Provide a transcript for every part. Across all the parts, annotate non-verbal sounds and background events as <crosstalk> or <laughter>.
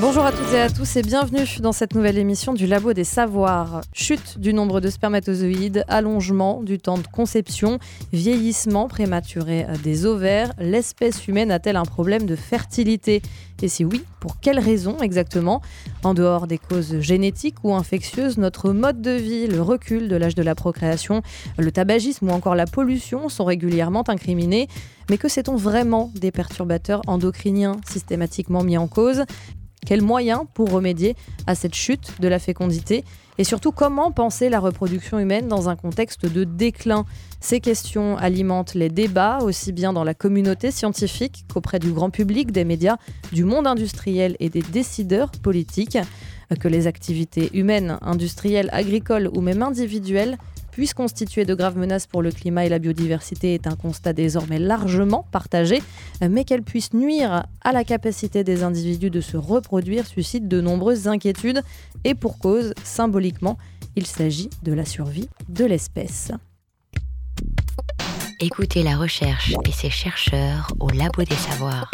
Bonjour à toutes et à tous et bienvenue dans cette nouvelle émission du Labo des Savoirs. Chute du nombre de spermatozoïdes, allongement du temps de conception, vieillissement prématuré des ovaires, l'espèce humaine a-t-elle un problème de fertilité? Et si oui, pour quelles raisons exactement? En dehors des causes génétiques ou infectieuses, notre mode de vie, le recul de l'âge de la procréation, le tabagisme ou encore la pollution sont régulièrement incriminés. Mais que sait-on vraiment des perturbateurs endocriniens systématiquement mis en cause? Quels moyens pour remédier à cette chute de la fécondité Et surtout, comment penser la reproduction humaine dans un contexte de déclin Ces questions alimentent les débats, aussi bien dans la communauté scientifique qu'auprès du grand public, des médias, du monde industriel et des décideurs politiques. Que les activités humaines, industrielles, agricoles ou même individuelles puissent constituer de graves menaces pour le climat et la biodiversité est un constat désormais largement partagé, mais qu'elles puissent nuire à la capacité des individus de se reproduire suscite de nombreuses inquiétudes et pour cause, symboliquement, il s'agit de la survie de l'espèce. Écoutez la recherche et ses chercheurs au Labo des Savoirs.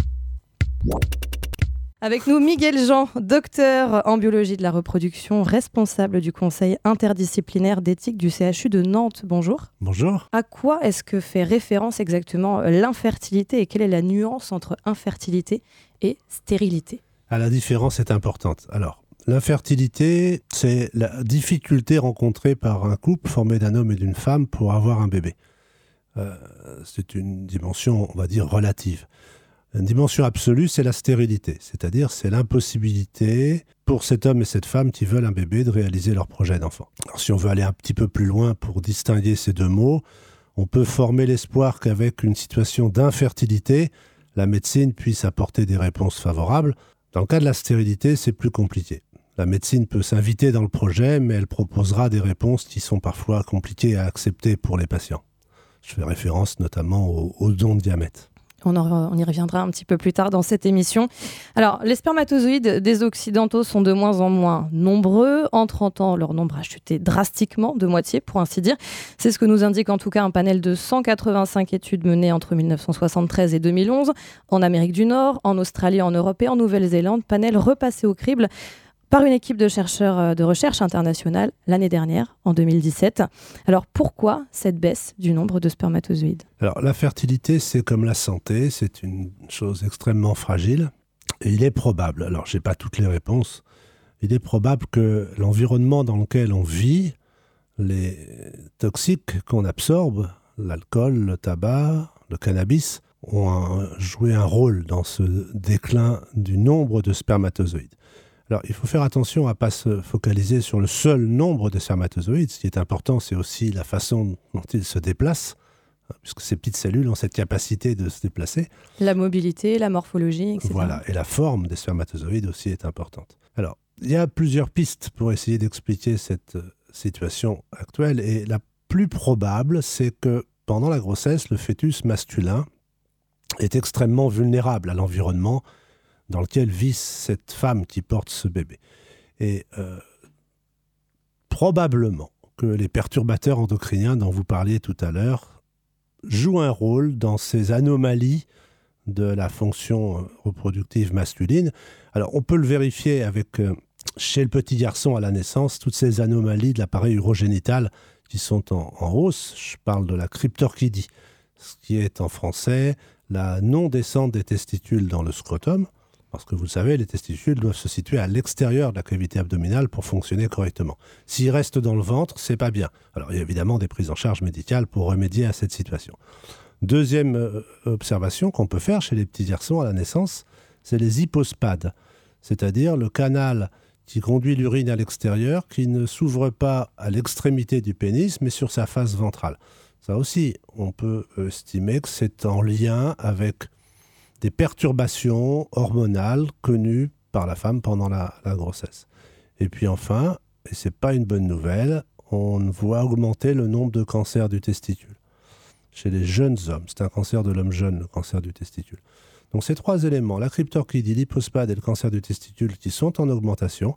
Avec nous, Miguel Jean, docteur en biologie de la reproduction, responsable du conseil interdisciplinaire d'éthique du CHU de Nantes. Bonjour. Bonjour. À quoi est-ce que fait référence exactement l'infertilité et quelle est la nuance entre infertilité et stérilité? Ah, La différence est importante. Alors, l'infertilité, c'est la difficulté rencontrée par un couple formé d'un homme et d'une femme pour avoir un bébé. Euh, c'est une dimension, on va dire, relative. Une dimension absolue, c'est la stérilité, c'est-à-dire c'est l'impossibilité pour cet homme et cette femme qui veulent un bébé de réaliser leur projet d'enfant. Alors si on veut aller un petit peu plus loin pour distinguer ces deux mots, on peut former l'espoir qu'avec une situation d'infertilité, la médecine puisse apporter des réponses favorables. Dans le cas de la stérilité, c'est plus compliqué. La médecine peut s'inviter dans le projet, mais elle proposera des réponses qui sont parfois compliquées à accepter pour les patients. Je fais référence notamment aux, dons de diamètre. On, y reviendra un petit peu plus tard dans cette émission. Alors, les spermatozoïdes des Occidentaux sont de moins en moins nombreux. En 30 ans, leur nombre a chuté drastiquement, de moitié pour ainsi dire. C'est ce que nous indique en tout cas un panel de 185 études menées entre 1973 et 2011 en Amérique du Nord, en Australie, en Europe et en Nouvelle-Zélande. Panel repassé au crible par une équipe de chercheurs euh, de recherche internationale l'année dernière, en 2017. Alors pourquoi cette baisse du nombre de spermatozoïdes? Alors la fertilité, c'est comme la santé, c'est une chose extrêmement fragile. Il est probable, alors je n'ai pas toutes les réponses, il est probable que l'environnement dans lequel on vit, les toxiques qu'on absorbe, l'alcool, le tabac, le cannabis, ont joué un rôle dans ce déclin du nombre de spermatozoïdes. Alors, il faut faire attention à ne pas se focaliser sur le seul nombre de spermatozoïdes. Ce qui est important, c'est aussi la façon dont ils se déplacent, hein, puisque ces petites cellules ont cette capacité de se déplacer. La mobilité, la morphologie, etc. Voilà, et la forme des spermatozoïdes aussi est importante. Alors, il y a plusieurs pistes pour essayer d'expliquer cette euh, situation actuelle, et la plus probable, c'est que pendant la grossesse, le fœtus masculin est extrêmement vulnérable à l'environnement dans lequel vit cette femme qui porte ce bébé. Et euh, probablement que les perturbateurs endocriniens dont vous parliez tout à l'heure jouent un rôle dans ces anomalies de la fonction euh, reproductive masculine. Alors on peut le vérifier avec euh, chez le petit garçon à la naissance toutes ces anomalies de l'appareil urogénital qui sont en, en, hausse. Je parle de la cryptorchidie, ce qui est en français la non-descente des testicules dans le scrotum. Parce que vous le savez, les testicules doivent se situer à l'extérieur de la cavité abdominale pour fonctionner correctement. S'ils restent dans le ventre, c'est pas bien. Alors il y a évidemment des prises en charge médicales pour remédier à cette situation. Deuxième euh, observation qu'on peut faire chez les petits garçons à la naissance, c'est les hypospades, c'est-à-dire le canal qui conduit l'urine à l'extérieur, qui ne s'ouvre pas à l'extrémité du pénis, mais sur sa face ventrale. Ça aussi, on peut estimer que c'est en lien avec des perturbations hormonales connues par la femme pendant la, grossesse. Et puis enfin, et c'est pas une bonne nouvelle, on voit augmenter le nombre de cancers du testicule chez les jeunes hommes. C'est un cancer de l'homme jeune, le cancer du testicule. Donc ces trois éléments, la cryptorchidie, l'hypospade et le cancer du testicule qui sont en augmentation,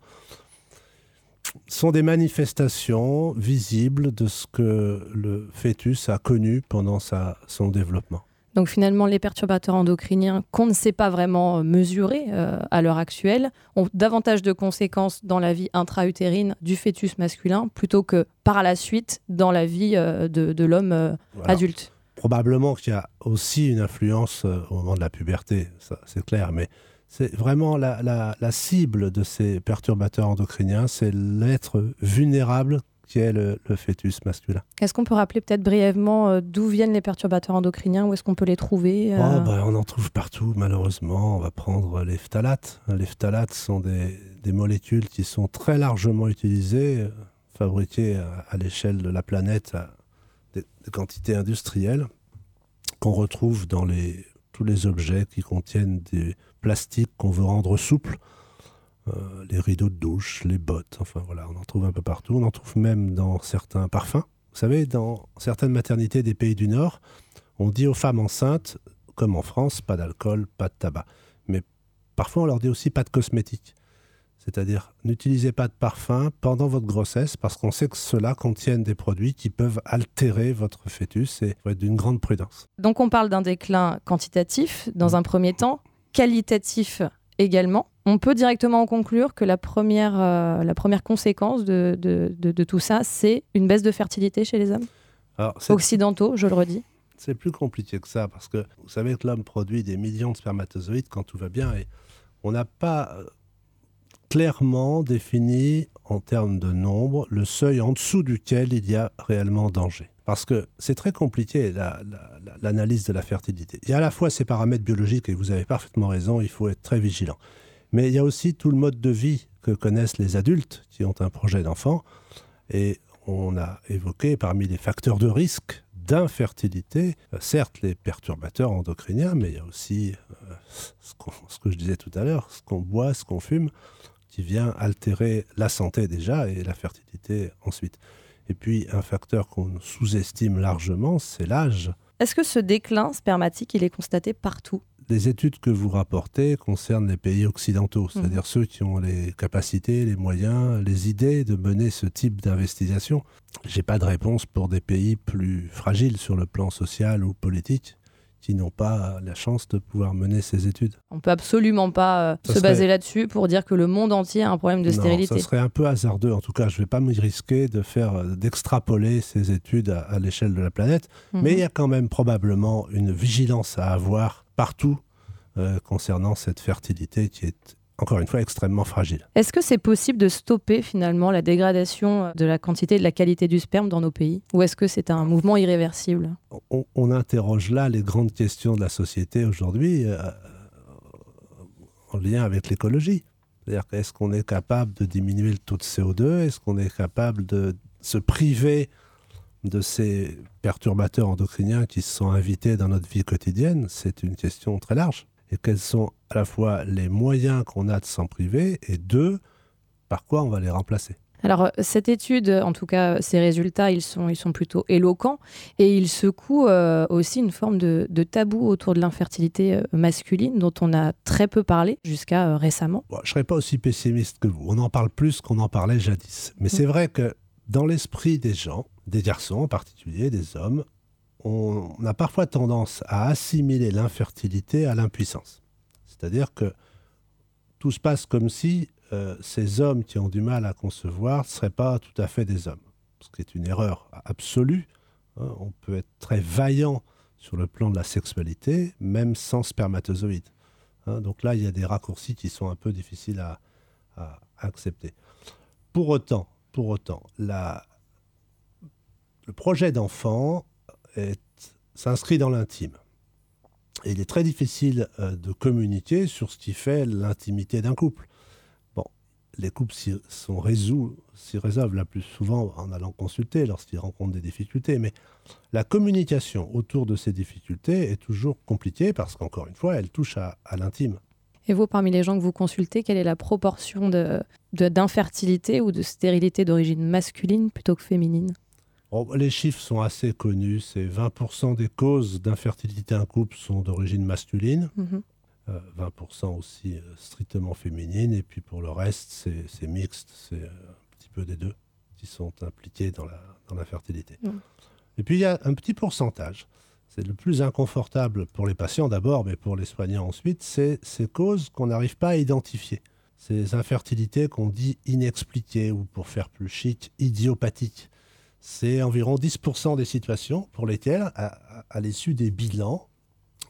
sont des manifestations visibles de ce que le fœtus a connu pendant son développement. Donc finalement, les perturbateurs endocriniens qu'on ne sait pas vraiment mesurer euh, à l'heure actuelle ont davantage de conséquences dans la vie intra-utérine du fœtus masculin plutôt que par la suite dans la vie euh, de, l'homme euh, adulte. Probablement qu'il y a aussi une influence au moment de la puberté, c'est clair, mais c'est vraiment la, la, cible de ces perturbateurs endocriniens, c'est l'être vulnérable qui est le, fœtus masculin. Est-ce qu'on peut rappeler peut-être brièvement euh, d'où viennent les perturbateurs endocriniens? Où est-ce qu'on peut les trouver euh? Oh, bah, On en trouve partout, malheureusement. On va prendre les phtalates. Les phtalates sont des, des molécules qui sont très largement utilisées, euh, fabriquées à, l'échelle de la planète à des, quantités industrielles, qu'on retrouve dans les, tous les objets qui contiennent des plastiques qu'on veut rendre souples euh, les rideaux de douche, les bottes, enfin voilà, on en trouve un peu partout. On en trouve même dans certains parfums. Vous savez, dans certaines maternités des pays du Nord, on dit aux femmes enceintes, comme en France, pas d'alcool, pas de tabac. Mais parfois, on leur dit aussi pas de cosmétiques. C'est-à-dire, n'utilisez pas de parfum pendant votre grossesse parce qu'on sait que cela contiennent des produits qui peuvent altérer votre fœtus et faut être d'une grande prudence. Donc, on parle d'un déclin quantitatif dans un premier temps, qualitatif également. On peut directement en conclure que la première, euh, la première conséquence de, de, tout ça, c'est une baisse de fertilité chez les hommes occidentaux, je le redis. C'est plus compliqué que ça, parce que vous savez que l'homme produit des millions de spermatozoïdes quand tout va bien, et on n'a pas euh, clairement défini en termes de nombre le seuil en dessous duquel il y a réellement danger. Parce que c'est très compliqué l'analyse de la fertilité. Il y a à la fois ces paramètres biologiques, et vous avez parfaitement raison, il faut être très vigilant. Mais il y a aussi tout le mode de vie que connaissent les adultes qui ont un projet d'enfant. Et on a évoqué parmi les facteurs de risque d'infertilité, euh, certes les perturbateurs endocriniens, mais il y a aussi euh, ce, ce, que je disais tout à l'heure, ce qu'on boit, ce qu'on fume, qui vient altérer la santé déjà et la fertilité ensuite. Et puis un facteur qu'on sous-estime largement, c'est l'âge. Est-ce que ce déclin spermatique, il est constaté partout? Les études que vous rapportez concernent les pays occidentaux, mmh. c'est-à-dire ceux qui ont les capacités, les moyens, les idées de mener ce type d'investigation. J'ai pas de réponse pour des pays plus fragiles sur le plan social ou politique qui n'ont pas la chance de pouvoir mener ces études. On peut absolument pas euh, se baser là-dessus pour dire que le monde entier a un problème de stérilité. Ça serait un peu hasardeux. En tout cas, je ne vais pas me risquer de faire euh, d'extrapoler ces études à, l'échelle de la planète, mhm. mais il y a quand même probablement une vigilance à avoir partout euh, concernant cette fertilité qui est encore une fois, extrêmement fragile. Est-ce que c'est possible de stopper finalement la dégradation de la quantité et de la qualité du sperme dans nos pays? Ou est-ce que c'est un mouvement irréversible? On, interroge là les grandes questions de la société aujourd'hui euh, en lien avec l'écologie. C'est-à-dire est-ce qu'on est capable de diminuer le taux de CO2 Est-ce qu'on est capable de se priver de ces perturbateurs endocriniens qui se sont invités dans notre vie quotidienne C'est une question très large et quels sont à la fois les moyens qu'on a de s'en priver et deux, par quoi on va les remplacer? Alors, cette étude, en tout cas, ces résultats, ils sont, ils sont plutôt éloquents et ils secouent euh, aussi une forme de, tabou autour de l'infertilité euh, masculine dont on a très peu parlé jusqu'à euh, récemment. je ne serais pas aussi pessimiste que vous. On en parle plus qu'on en parlait jadis. Mais c'est mm. vrai que dans l'esprit des gens, des garçons en particulier, des hommes, on a parfois tendance à assimiler l'infertilité à l'impuissance. C'est-à-dire que tout se passe comme si euh, ces hommes qui ont du mal à concevoir ne seraient pas tout à fait des hommes. Ce qui est une erreur absolue. Hein. On peut être très vaillant sur le plan de la sexualité, même sans spermatozoïdes. Hein. donc là, il y a des raccourcis qui sont un peu difficiles à, à accepter. Pour autant, pour autant, la, le projet d'enfant s'inscrit dans l'intime. Et il est très difficile euh, de communiquer sur ce qui fait l'intimité d'un couple. Bon, les couples s'y résolvent la plus souvent en allant consulter lorsqu'ils rencontrent des difficultés, mais la communication autour de ces difficultés est toujours compliquée parce qu'encore une fois, elle touche à, l'intime. Et vous, parmi les gens que vous consultez, quelle est la proportion d'infertilité ou de stérilité d'origine masculine plutôt que féminine? Les chiffres sont assez connus. C'est 20% des causes d'infertilité en couple sont d'origine masculine. Mhm. 20% aussi strictement féminines, et puis pour le reste, c'est mixte, c'est un petit peu des deux qui sont impliqués dans la, dans la fertilité. Et puis il y a un petit pourcentage c'est le plus inconfortable pour les patients d'abord, mais pour les soignants ensuite, c'est ces causes qu'on n'arrive pas à identifier. Ces infertilités qu'on dit inexpliquées ou pour faire plus chic, idiopathiques. C'est environ 10% des situations pour lesquelles, à, à l'issue des bilans,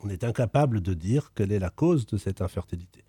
on est incapable de dire quelle est la cause de cette infertilité.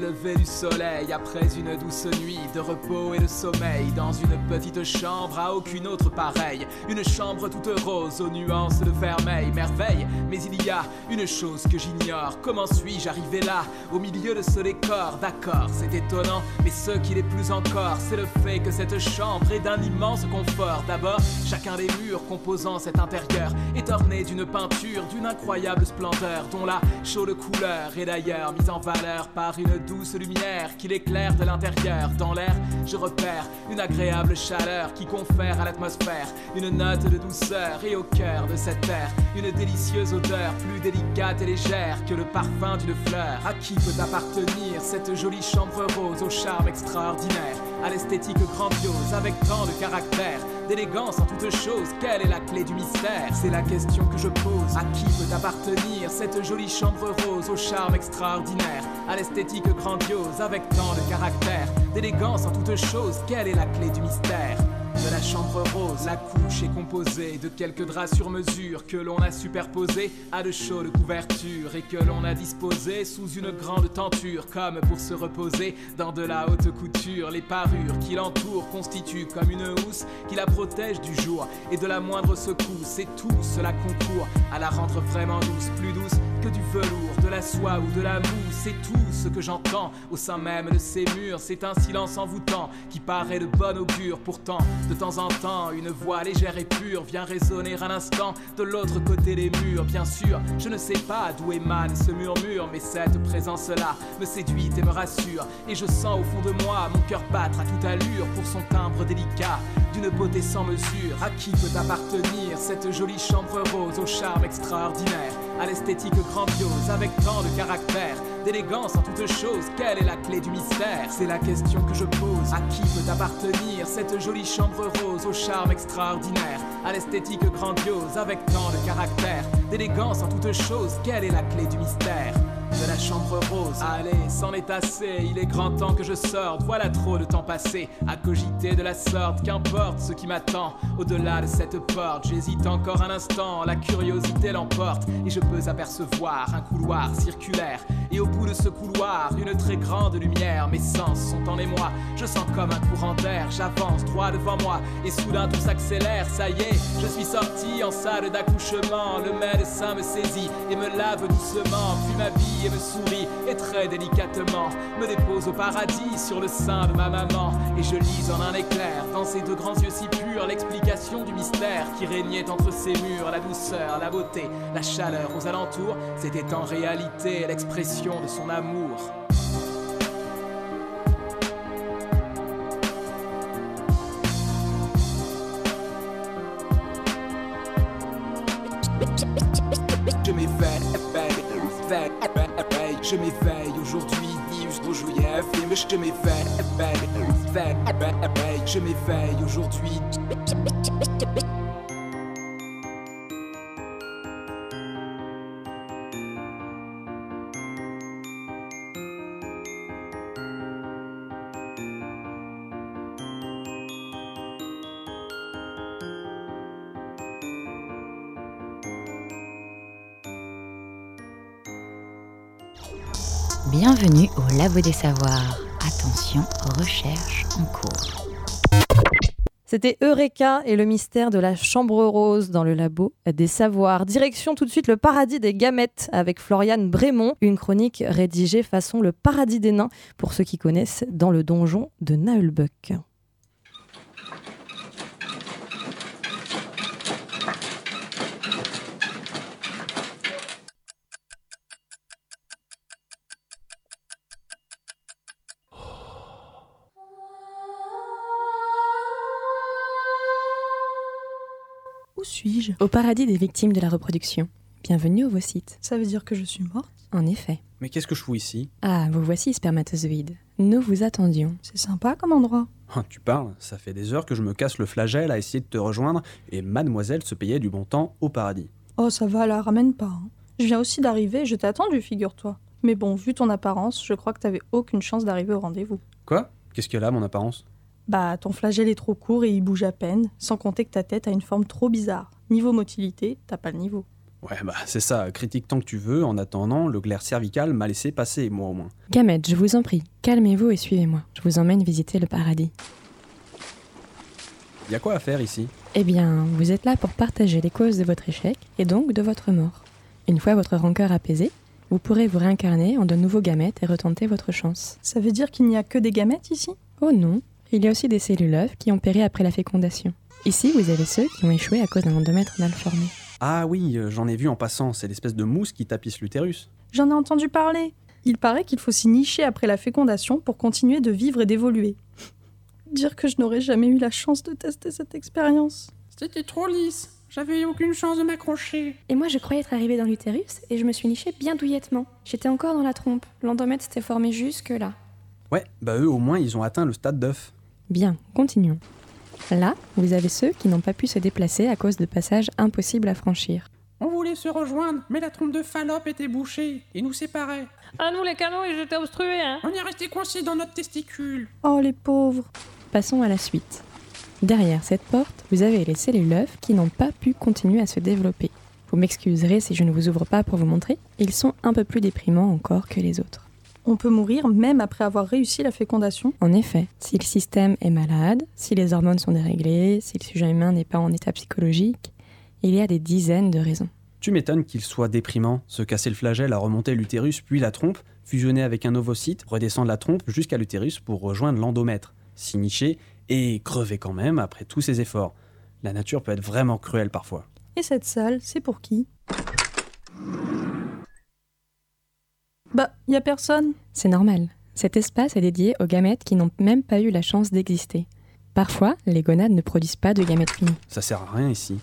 Lever du soleil, après une douce nuit de repos et de sommeil, dans une petite chambre à aucune autre pareille. Une chambre toute rose aux nuances de vermeil, merveille. Mais il y a une chose que j'ignore. Comment suis-je arrivé là, au milieu de ce décor D'accord, c'est étonnant, mais ce qui l'est plus encore, c'est le fait que cette chambre est d'un immense confort. D'abord, chacun des murs composant cet intérieur est orné d'une peinture d'une incroyable splendeur, dont la chaude couleur est d'ailleurs mise en valeur par une douce lumière qui l'éclaire de l'intérieur. Dans l'air, je repère une agréable chaleur qui confère à l'atmosphère une note de douceur et au cœur de cette terre une délicieuse odeur plus délicate et légère que le parfum d'une fleur. À qui peut appartenir cette jolie chambre rose au charme extraordinaire, à l'esthétique grandiose avec tant de caractère, d'élégance en toutes choses. Quelle est la clé du mystère? C'est la question que je pose. À qui peut appartenir cette jolie chambre rose au charme extraordinaire, à l'esthétique grandiose avec tant de caractère, d'élégance en toutes choses. Quelle est la clé du mystère? De la chambre rose. La couche est composée de quelques draps sur mesure que l'on a superposés à de chaudes couvertures et que l'on a disposé sous une grande tenture comme pour se reposer dans de la haute couture. Les parures qui l'entourent constituent comme une housse qui la protège du jour et de la moindre secousse et tout cela concourt à la rendre vraiment douce, plus douce que du velours, de la soie ou de la mousse. C'est tout ce que j'entends au sein même de ces murs. C'est un silence envoûtant qui paraît de bon augure. Pourtant, de temps en temps, une voix légère et pure vient résonner un instant de l'autre côté des murs. Bien sûr, je ne sais pas d'où émane ce murmure, mais cette présence-là me séduit et me rassure. Et je sens au fond de moi mon cœur battre à toute allure pour son timbre délicat, d'une beauté sans mesure. À qui peut appartenir cette jolie chambre rose au charme extraordinaire, à l'esthétique grandiose avec tant de caractère, d'élégance en toutes choses. Quelle est la clé du mystère? C'est la question que je pose. À qui peut appartenir cette jolie chambre rose au charme extraordinaire, à l'esthétique grandiose avec tant de caractère, d'élégance en toutes choses. Quelle est la clé du mystère? De la chambre rose. Allez, c'en est assez, il est grand temps que je sorte. Voilà trop de temps passé à cogiter de la sorte. Qu'importe ce qui m'attend au-delà de cette porte. J'hésite encore un instant, la curiosité l'emporte et je peux apercevoir un couloir circulaire. Et au bout de ce couloir, une très grande lumière. Mes sens sont en émoi, je sens comme un courant d'air. J'avance droit devant moi et soudain tout s'accélère. Ça y est, je suis sorti en salle d'accouchement. Le médecin me saisit et me lave doucement, puis ma vie et me sourit et très délicatement me dépose au paradis sur le sein de ma maman. Et je lis en un éclair dans ses deux grands yeux si purs l'explication du mystère qui régnait entre ces murs, la douceur, la beauté, la chaleur aux alentours. C'était en réalité l'expression de son amour. Je m'éveille aujourd'hui, juillet, je m'éveille, je m'éveille aujourd'hui. Bienvenue au Labo des Savoirs. Attention, recherche en cours. C'était Eureka et le mystère de la chambre rose dans le labo des savoirs. Direction tout de suite le paradis des gamètes avec Floriane Brémond, une chronique rédigée façon le paradis des nains pour ceux qui connaissent dans le donjon de Naulbuck. Au paradis des victimes de la reproduction. Bienvenue au site. Ça veut dire que je suis morte En effet. Mais qu'est-ce que je fous ici? Ah, vous voici, spermatozoïdes. Nous vous attendions. C'est sympa comme endroit. Ah, Tu parles, ça fait des heures que je me casse le flagelle à essayer de te rejoindre, et mademoiselle se payait du bon temps au paradis. Oh, ça va, la ramène pas. hein. Je viens aussi d'arriver, je t'ai attendu, figure-toi. Mais bon, vu ton apparence, je crois que t'avais aucune chance d'arriver au rendez-vous. Quoi? Qu'est-ce qu'il y a là, mon apparence? Bah, ton flagelle est trop court et il bouge à peine, sans compter que ta tête a une forme trop bizarre. Niveau motilité, t'as pas le niveau. Ouais, bah c'est ça, critique tant que tu veux, en attendant, le glaire cervical m'a laissé passer, moi au moins. Gamète, je vous en prie, calmez-vous et suivez-moi. Je vous emmène visiter le paradis. Y a quoi à faire ici? Eh bien, vous êtes là pour partager les causes de votre échec et donc de votre mort. Une fois votre rancœur apaisée, vous pourrez vous réincarner en de nouveaux gamètes et retenter votre chance. Ça veut dire qu'il n'y a que des gamètes ici? Oh non, il y a aussi des cellules œufs qui ont péri après la fécondation. Ici, vous avez ceux qui ont échoué à cause d'un endomètre mal formé. Ah oui, euh, j'en ai vu en passant, c'est l'espèce de mousse qui tapisse l'utérus. J'en ai entendu parler. Il paraît qu'il faut s'y nicher après la fécondation pour continuer de vivre et d'évoluer. Dire que je n'aurais jamais eu la chance de tester cette expérience. C'était trop lisse. J'avais aucune chance de m'accrocher. Et moi, je croyais être arrivée dans l'utérus et je me suis nichée bien douillettement. J'étais encore dans la trompe. L'endomètre s'était formé jusque là. Ouais, bah eux au moins ils ont atteint le stade d'œuf. Bien, continuons. Là, vous avez ceux qui n'ont pas pu se déplacer à cause de passages impossibles à franchir. On voulait se rejoindre, mais la trompe de Fallope était bouchée et nous séparait. Ah, nous, les canaux, ils étaient obstrués, hein On est resté coincés dans notre testicule. Oh, les pauvres. Passons à la suite. Derrière cette porte, vous avez les cellules œufs qui n'ont pas pu continuer à se développer. Vous m'excuserez si je ne vous ouvre pas pour vous montrer, ils sont un peu plus déprimants encore que les autres. On peut mourir même après avoir réussi la fécondation. En effet, si le système est malade, si les hormones sont déréglées, si le sujet humain n'est pas en état psychologique, il y a des dizaines de raisons. Tu m'étonnes qu'il soit déprimant, se casser le flagelle à remonter l'utérus puis la trompe, fusionner avec un ovocyte, redescendre la trompe jusqu'à l'utérus pour rejoindre l'endomètre, s'y nicher et crever quand même après tous ces efforts. La nature peut être vraiment cruelle parfois. Et cette salle, c'est pour qui? Bah, y a personne. C'est normal. Cet espace est dédié aux gamètes qui n'ont même pas eu la chance d'exister. Parfois, les gonades ne produisent pas de gamètes finis. Ça sert à rien ici.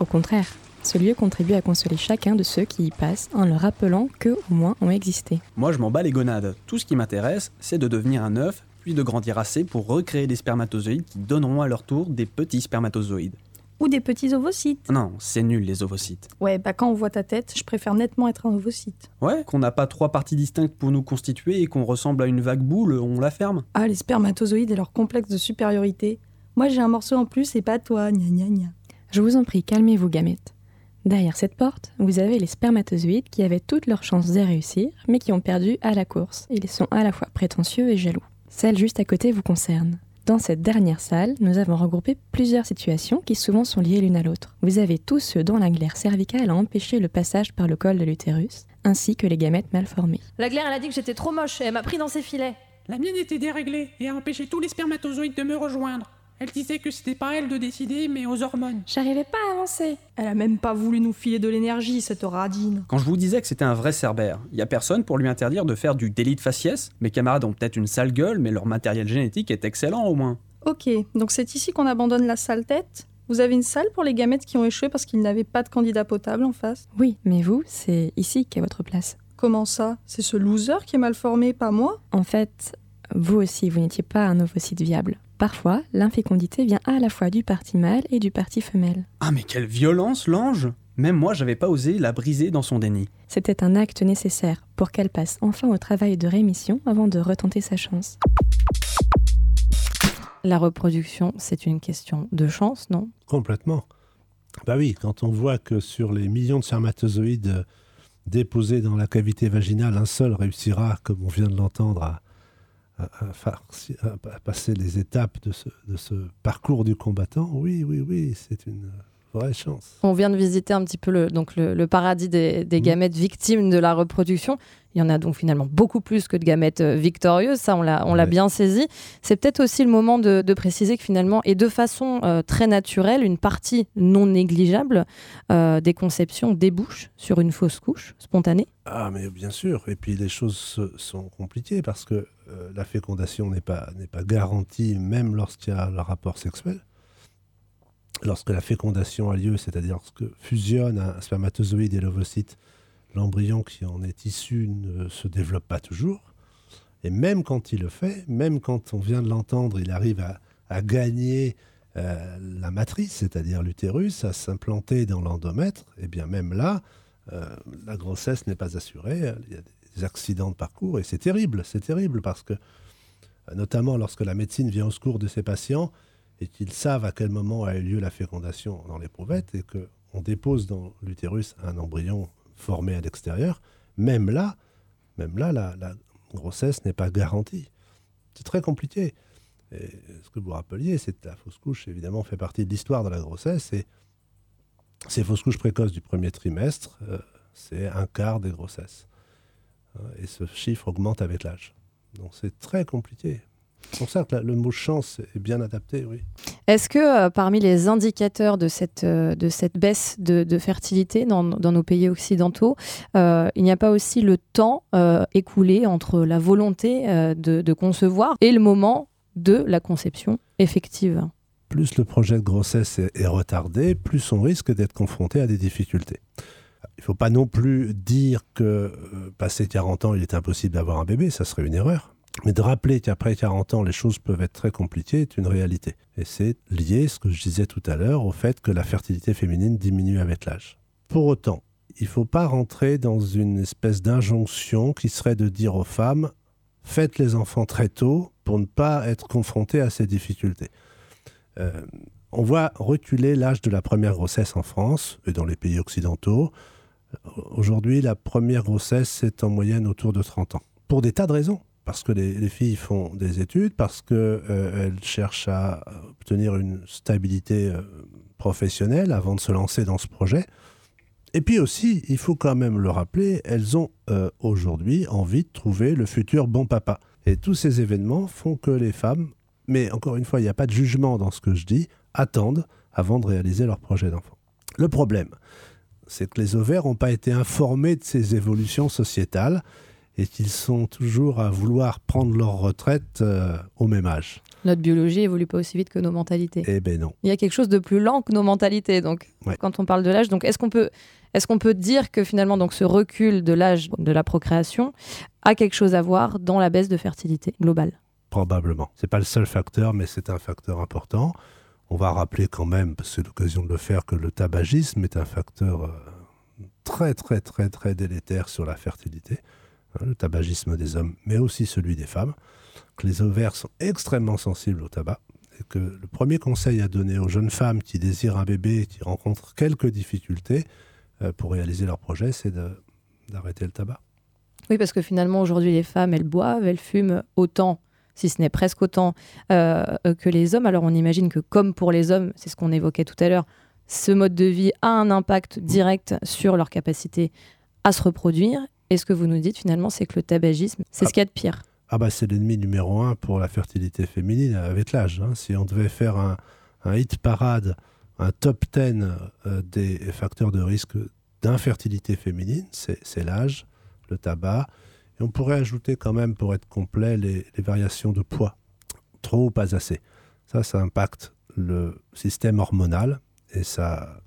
Au contraire, ce lieu contribue à consoler chacun de ceux qui y passent en leur rappelant qu'eux au moins ont existé. Moi je m'en bats les gonades. Tout ce qui m'intéresse, c'est de devenir un œuf, puis de grandir assez pour recréer des spermatozoïdes qui donneront à leur tour des petits spermatozoïdes. Ou des petits ovocytes. Non, c'est nul les ovocytes. Ouais, bah quand on voit ta tête, je préfère nettement être un ovocyte. Ouais, qu'on n'a pas trois parties distinctes pour nous constituer et qu'on ressemble à une vague boule, on la ferme. Ah, les spermatozoïdes et leur complexe de supériorité. Moi, j'ai un morceau en plus et pas toi, gna gna gna. Je vous en prie, calmez-vous, gamètes. Derrière cette porte, vous avez les spermatozoïdes qui avaient toutes leurs chances de réussir, mais qui ont perdu à la course. Ils sont à la fois prétentieux et jaloux. Celle juste à côté vous concerne. Dans cette dernière salle, nous avons regroupé plusieurs situations qui souvent sont liées l'une à l'autre. Vous avez tous ceux dont la glaire cervicale a empêché le passage par le col de l'utérus, ainsi que les gamètes mal formées. La glaire, elle a dit que j'étais trop moche et elle m'a pris dans ses filets. La mienne était déréglée et a empêché tous les spermatozoïdes de me rejoindre. Elle disait que c'était pas à elle de décider, mais aux hormones. J'arrivais pas à avancer. Elle a même pas voulu nous filer de l'énergie, cette radine. Quand je vous disais que c'était un vrai cerbère, y a personne pour lui interdire de faire du délit de faciès Mes camarades ont peut-être une sale gueule, mais leur matériel génétique est excellent au moins. Ok, donc c'est ici qu'on abandonne la sale tête Vous avez une salle pour les gamètes qui ont échoué parce qu'ils n'avaient pas de candidat potable en face? Oui, mais vous, c'est ici qu'est votre place. Comment ça? C'est ce loser qui est mal formé, pas moi? En fait, vous aussi, vous n'étiez pas un ovocyte viable. Parfois, l'infécondité vient à la fois du parti mâle et du parti femelle. Ah mais quelle violence, l'ange Même moi, j'avais pas osé la briser dans son déni. C'était un acte nécessaire pour qu'elle passe enfin au travail de rémission avant de retenter sa chance. La reproduction, c'est une question de chance, non? Complètement. Bah oui, quand on voit que sur les millions de spermatozoïdes déposés dans la cavité vaginale, un seul réussira, comme on vient de l'entendre, à, à- à farci- à- à passer les étapes de ce, de ce parcours du combattant, oui, oui, oui, c'est une vraie chance. On vient de visiter un petit peu le, donc le, le paradis des, des Mhm. gamètes victimes de la reproduction. Il y en a donc finalement beaucoup plus que de gamètes euh, victorieuses, ça on l'a Ouais. bien saisi. C'est peut-être aussi le moment de, de préciser que finalement, et de façon euh, très naturelle, une partie non négligeable euh, des conceptions débouche sur une fausse couche spontanée. Ah, mais bien sûr. Et puis les choses se- sont compliquées parce que euh, la fécondation n'est pas, pas garantie même lorsqu'il y a le rapport sexuel. lorsque la fécondation a lieu, c'est-à-dire lorsque fusionne un spermatozoïde et l'ovocyte, l'embryon qui en est issu ne se développe pas toujours. Et même quand il le fait, même quand on vient de l'entendre, il arrive à, gagner euh, la matrice, c'est-à-dire l'utérus, à s'implanter dans l'endomètre, et bien même là, euh, la grossesse n'est pas assurée. Il y a des accidents de parcours et c'est terrible, c'est terrible parce que, notamment lorsque la médecine vient au secours de ses patients et qu'ils savent à quel moment a eu lieu la fécondation dans l'éprouvette et qu'on dépose dans l'utérus un embryon formé à l'extérieur, même là, même là, la, grossesse n'est pas garantie. C'est très compliqué. Et ce que vous rappeliez, c'est que la fausse couche, évidemment, fait partie de l'histoire de la grossesse. Et ces fausses couches précoces du premier trimestre, euh, c'est un quart des grossesses. Euh, et ce chiffre augmente avec l'âge. Donc c'est très compliqué. C'est pour ça que le mot chance est bien adapté, oui. Est-ce que euh, parmi les indicateurs de cette, euh, de cette baisse de, fertilité dans, dans, nos pays occidentaux, euh, il n'y a pas aussi le temps écoulé entre la volonté de, de, concevoir et le moment de la conception effective? Plus le projet de grossesse est, est retardé, plus on risque d'être confronté à des difficultés. Il ne faut pas non plus dire que passé 40 ans, il est impossible d'avoir un bébé, ça serait une erreur. Mais de rappeler qu'après 40 ans, les choses peuvent être très compliquées est une réalité. Et c'est lié, ce que je disais tout à l'heure, au fait que la fertilité féminine diminue avec l'âge. Pour autant, il ne faut pas rentrer dans une espèce d'injonction qui serait de dire aux femmes faites les enfants très tôt pour ne pas être confrontées à ces difficultés. Euh, on voit reculer l'âge de la première grossesse en France et dans les pays occidentaux. Aujourd'hui, la première grossesse est en moyenne autour de 30 ans. Pour des tas de raisons parce que les, filles font des études, parce qu'elles euh, cherchent à obtenir une stabilité euh, professionnelle avant de se lancer dans ce projet. Et puis aussi, il faut quand même le rappeler, elles ont euh, aujourd'hui envie de trouver le futur bon papa. Et tous ces événements font que les femmes, mais encore une fois, il n'y a pas de jugement dans ce que je dis, attendent avant de réaliser leur projet d'enfant. Le problème, c'est que les ovaires n'ont pas été informés de ces évolutions sociétales et qu'ils sont toujours à vouloir prendre leur retraite euh, au même âge. Notre biologie évolue pas aussi vite que nos mentalités. Eh ben non. Il y a quelque chose de plus lent que nos mentalités. Donc, quand on parle de l'âge, donc est-ce qu'on peut, est-ce qu'on peut dire que finalement, donc ce recul de l'âge de la procréation a quelque chose à voir dans la baisse de fertilité globale? Probablement. C'est pas le seul facteur, mais c'est un facteur important. On va rappeler quand même, parce que c'est l'occasion de le faire, que le tabagisme est un facteur euh, très très très très délétère sur la fertilité. Hein, le tabagisme des hommes, mais aussi celui des femmes, que les ovaires sont extrêmement sensibles au tabac, et que le premier conseil à donner aux jeunes femmes qui désirent un bébé et qui rencontrent quelques difficultés euh, pour réaliser leur projet, c'est d'arrêter le tabac. Oui, parce que finalement, aujourd'hui, les femmes, elles boivent, elles fument autant si ce n'est presque autant euh, que les hommes. Alors on imagine que comme pour les hommes, c'est ce qu'on évoquait tout à l'heure, ce mode de vie a un impact direct sur leur capacité à se reproduire et ce que vous nous dites finalement, c'est que le tabagisme, c'est ce qu'il y a de pire. Ah bah c'est l'ennemi numéro un pour la fertilité féminine avec l'âge. Hein. Si on devait faire un, hit parade, un top 10 euh, des facteurs de risque d'infertilité féminine, c'est l'âge, le tabac. On pourrait ajouter quand même, pour être complet, les, variations de poids. Trop ou pas assez. Ça, ça impacte le système hormonal et ça,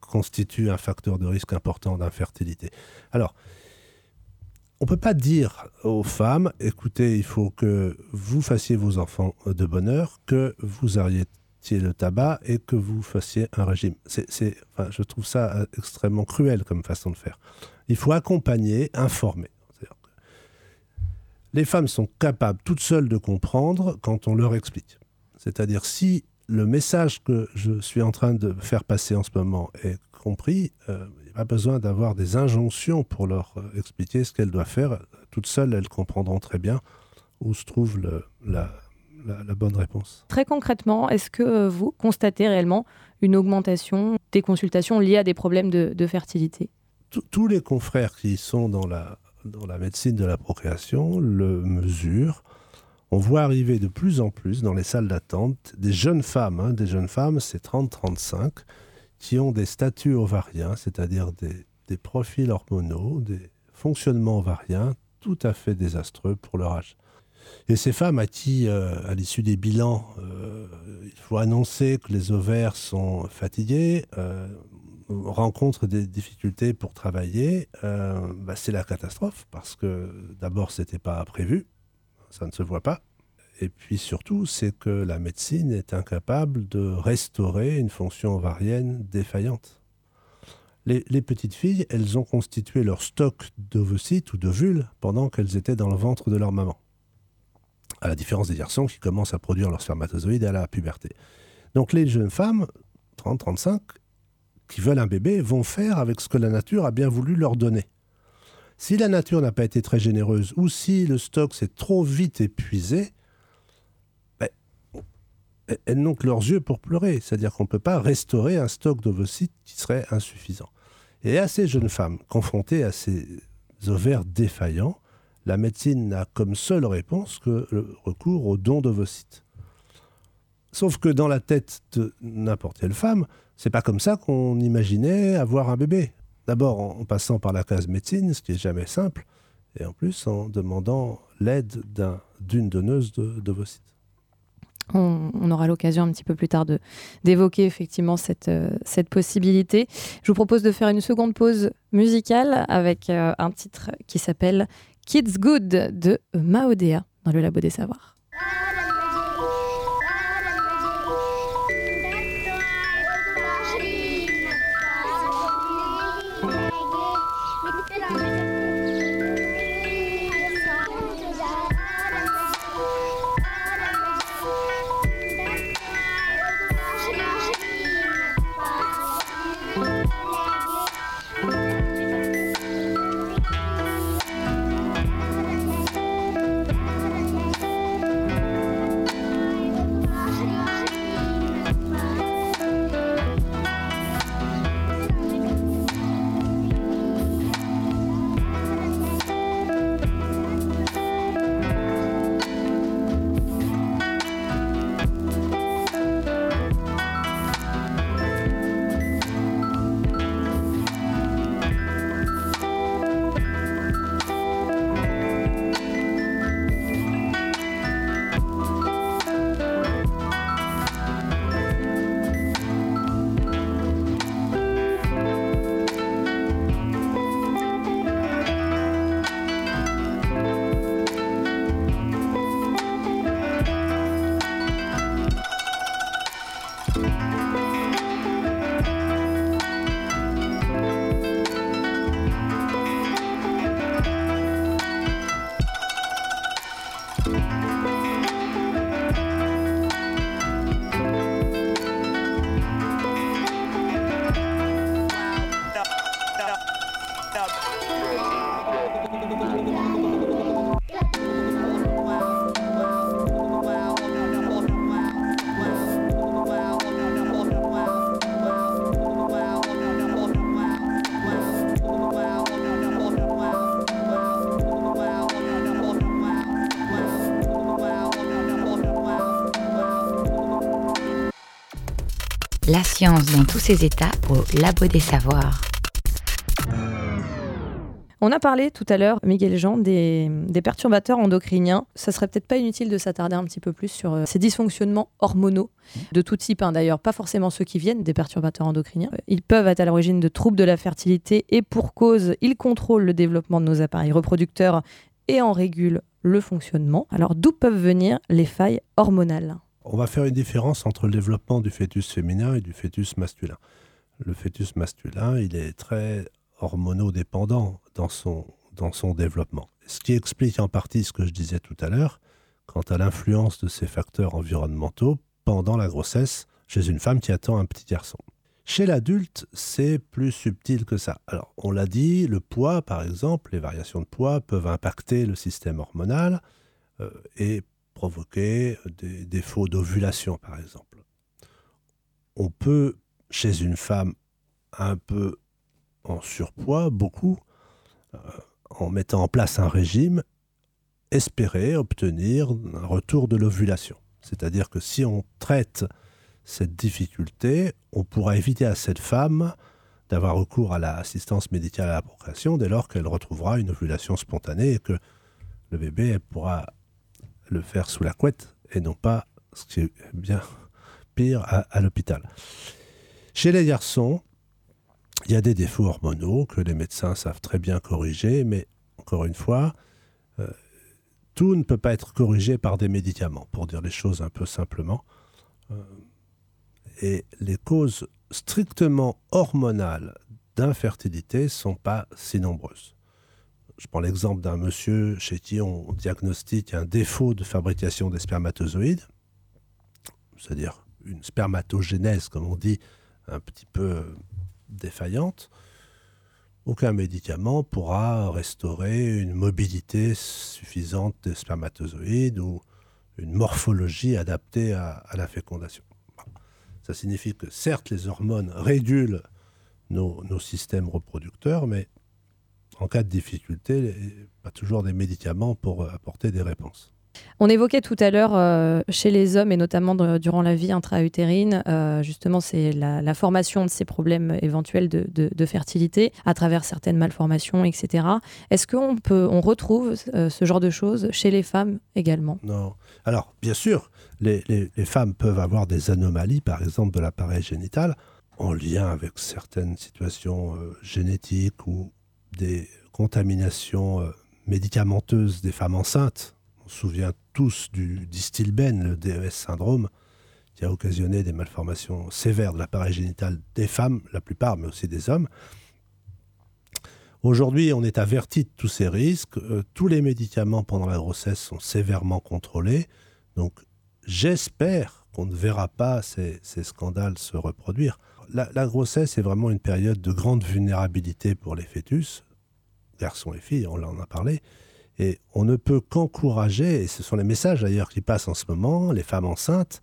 constitue un facteur de risque important d'infertilité. Alors, on ne peut pas dire aux femmes, écoutez, il faut que vous fassiez vos enfants de bonheur, que vous arrêtiez le tabac et que vous fassiez un régime. C'est, je trouve ça euh, extrêmement cruel comme façon de faire. Il faut accompagner, informer. Les femmes sont capables toutes seules de comprendre quand on leur explique. C'est-à-dire si le message que je suis en train de faire passer en ce moment est compris, euh, pas besoin d'avoir des injonctions pour leur euh, expliquer ce qu'elles doivent faire. Toutes seules, elles comprendront très bien où se trouve la, bonne réponse. Très concrètement, est-ce que euh, vous constatez réellement une augmentation des consultations liées à des problèmes de, fertilité? Tous les confrères qui sont dans la, dans la médecine de la procréation le mesurent. On voit arriver de plus en plus dans les salles d'attente des jeunes femmes, hein, des jeunes femmes, c'est 30-35, qui ont des statuts ovariens, c'est-à-dire des, profils hormonaux, des fonctionnements ovariens tout à fait désastreux pour leur âge. Et ces femmes à qui, euh, à l'issue des bilans, euh, il faut annoncer que les ovaires sont fatigués, euh, rencontrent des difficultés pour travailler, euh, bah, c'est la catastrophe parce que d'abord, c'était pas prévu, ça ne se voit pas. Et puis surtout, c'est que la médecine est incapable de restaurer une fonction ovarienne défaillante. Les, les petites filles, elles ont constitué leur stock d'ovocytes ou d'ovules pendant qu'elles étaient dans le ventre de leur maman. À la différence des garçons qui commencent à produire leurs spermatozoïdes à la puberté. Donc les jeunes femmes, 30, 35, qui veulent un bébé, vont faire avec ce que la nature a bien voulu leur donner. Si la nature n'a pas été très généreuse ou si le stock s'est trop vite épuisé, ben, elles n'ont que leurs yeux pour pleurer. C'est-à-dire qu'on ne peut pas restaurer un stock d'ovocytes qui serait insuffisant. Et à ces jeunes femmes confrontées à ces ovaires défaillants, la médecine n'a comme seule réponse que le recours au don d'ovocytes. Sauf que dans la tête de n'importe quelle femme, c'est pas comme ça qu'on imaginait avoir un bébé. D'abord en passant par la case médecine, ce qui est jamais simple, et en plus en demandant l'aide d'une donneuse d'ovocytes. On, on, aura l'occasion un petit peu plus tard d'évoquer effectivement cette, euh, cette possibilité. Je vous propose de faire une seconde pause musicale avec euh, un titre qui s'appelle Kids Good de Maodea dans le Labo des Savoirs. Bye. La science dans tous ses états au Labo des Savoirs. On a parlé tout à l'heure, Miguel Jean, des, perturbateurs endocriniens. Ça serait peut-être pas inutile de s'attarder un petit peu plus sur euh, ces dysfonctionnements hormonaux de tout type, hein, d'ailleurs, pas forcément ceux qui viennent des perturbateurs endocriniens. Ils peuvent être à l'origine de troubles de la fertilité et pour cause, ils contrôlent le développement de nos appareils reproducteurs et en régulent le fonctionnement. Alors d'où peuvent venir les failles hormonales? On va faire une différence entre le développement du fœtus féminin et du fœtus masculin. Le fœtus masculin, il est très hormonodépendant dans son, dans son développement. Ce qui explique en partie ce que je disais tout à l'heure quant à l'influence de ces facteurs environnementaux pendant la grossesse chez une femme qui attend un petit garçon. Chez l'adulte, c'est plus subtil que ça. Alors, on l'a dit, le poids, par exemple, les variations de poids peuvent impacter le système hormonal euh, et provoquer des défauts d'ovulation, par exemple. On peut, chez une femme un peu en surpoids, beaucoup, euh, en mettant en place un régime, espérer obtenir un retour de l'ovulation. C'est-à-dire que si on traite cette difficulté, on pourra éviter à cette femme d'avoir recours à l'assistance médicale à la procréation dès lors qu'elle retrouvera une ovulation spontanée et que le bébé pourra le faire sous la couette et non pas, ce qui est bien pire à, l'hôpital. Chez les garçons, il y a des défauts hormonaux que les médecins savent très bien corriger, mais encore une fois, euh, tout ne peut pas être corrigé par des médicaments, pour dire les choses un peu simplement. Euh, et les causes strictement hormonales d'infertilité ne sont pas si nombreuses. Je prends l'exemple d'un monsieur chez qui on diagnostique un défaut de fabrication des spermatozoïdes, c'est-à-dire une spermatogénèse, comme on dit, un petit peu défaillante. Aucun médicament pourra restaurer une mobilité suffisante des spermatozoïdes ou une morphologie adaptée à, la fécondation. Ça signifie que certes, les hormones régulent nos, systèmes reproducteurs, mais en cas de difficulté, pas toujours des médicaments pour apporter des réponses. On évoquait tout à l'heure euh, chez les hommes et notamment durant la vie intra-utérine, euh, justement, c'est la, formation de ces problèmes éventuels de, fertilité à travers certaines malformations, etc. Est-ce qu'on peut, on retrouve euh, ce genre de choses chez les femmes également? Non. Alors, bien sûr, les, femmes peuvent avoir des anomalies, par exemple de l'appareil génital, en lien avec certaines situations euh, génétiques ou des contaminations euh, médicamenteuses des femmes enceintes. On se souvient tous du distilbène, le DES syndrome, qui a occasionné des malformations sévères de l'appareil génital des femmes, la plupart, mais aussi des hommes. Aujourd'hui, on est averti de tous ces risques. Euh, tous les médicaments pendant la grossesse sont sévèrement contrôlés. Donc, j'espère qu'on ne verra pas ces, scandales se reproduire. La, grossesse est vraiment une période de grande vulnérabilité pour les fœtus, garçons et filles, on en a parlé. Et on ne peut qu'encourager, et ce sont les messages d'ailleurs qui passent en ce moment, les femmes enceintes,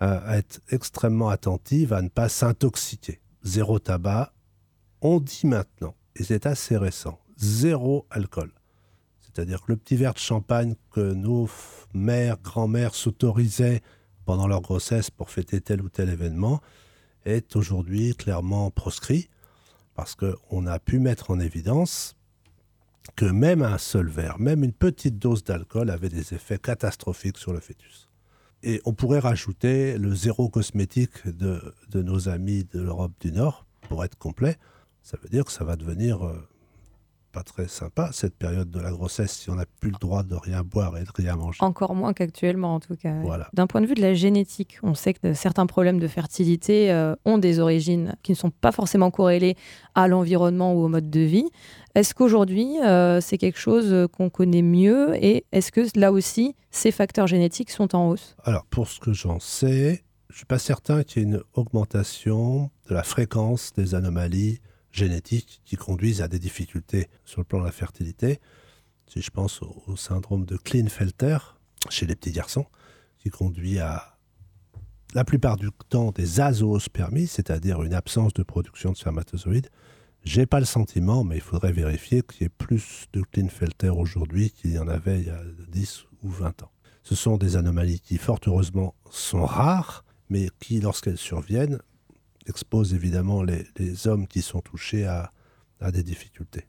à être extrêmement attentives à ne pas s'intoxiquer. Zéro tabac. On dit maintenant, et c'est assez récent, zéro alcool. C'est-à-dire que le petit verre de champagne que nos mères, grand-mères s'autorisaient pendant leur grossesse pour fêter tel ou tel événement est aujourd'hui clairement proscrit parce qu'on a pu mettre en évidence que même un seul verre, même une petite dose d'alcool avait des effets catastrophiques sur le fœtus. Et on pourrait rajouter le zéro cosmétique de, de nos amis de l'Europe du Nord pour être complet. Ça veut dire que ça va devenir euh, pas très sympa cette période de la grossesse si on n'a plus le droit de rien boire et de rien manger. Encore moins qu'actuellement en tout cas. D'un point de vue de la génétique, on sait que certains problèmes de fertilité euh, ont des origines qui ne sont pas forcément corrélées à l'environnement ou au mode de vie. Est-ce qu'aujourd'hui euh, c'est quelque chose qu'on connaît mieux et est-ce que là aussi ces facteurs génétiques sont en hausse? Alors pour ce que j'en sais, je ne suis pas certain qu'il y ait une augmentation de la fréquence des anomalies génétiques qui conduisent à des difficultés sur le plan de la fertilité. Si je pense au, syndrome de Klinefelter chez les petits garçons, qui conduit à la plupart du temps des azoospermies, c'est-à-dire une absence de production de spermatozoïdes. J'ai pas le sentiment, mais il faudrait vérifier qu'il y ait plus de Klinefelter aujourd'hui qu'il y en avait il y a 10 ou 20 ans. Ce sont des anomalies qui, fort heureusement, sont rares, mais qui, lorsqu'elles surviennent, expose évidemment les, hommes qui sont touchés à, des difficultés.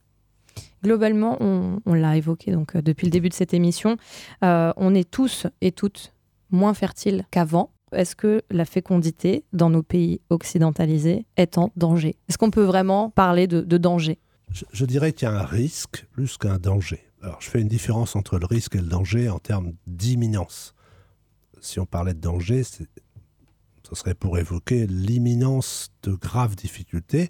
Globalement, on, l'a évoqué donc euh, depuis le début de cette émission, euh, on est tous et toutes moins fertiles qu'avant. Est-ce que la fécondité dans nos pays occidentalisés est en danger? Est-ce qu'on peut vraiment parler de, danger? Je, je, dirais qu'il y a un risque plus qu'un danger. Alors, je fais une différence entre le risque et le danger en termes d'imminence. Si on parlait de danger, c'est ce serait pour évoquer l'imminence de graves difficultés.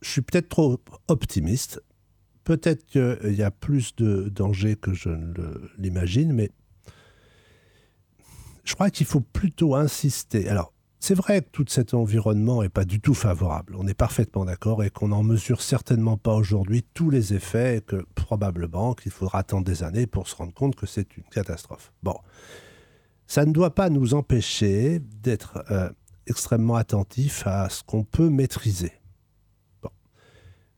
Je suis peut-être trop optimiste. Peut-être qu'il y a plus de dangers que je ne l'imagine, mais je crois qu'il faut plutôt insister. Alors, c'est vrai que tout cet environnement n'est pas du tout favorable. On est parfaitement d'accord et qu'on n'en mesure certainement pas aujourd'hui tous les effets et que probablement qu'il faudra attendre des années pour se rendre compte que c'est une catastrophe. Bon, ça ne doit pas nous empêcher d'être euh, extrêmement attentifs à ce qu'on peut maîtriser. Bon.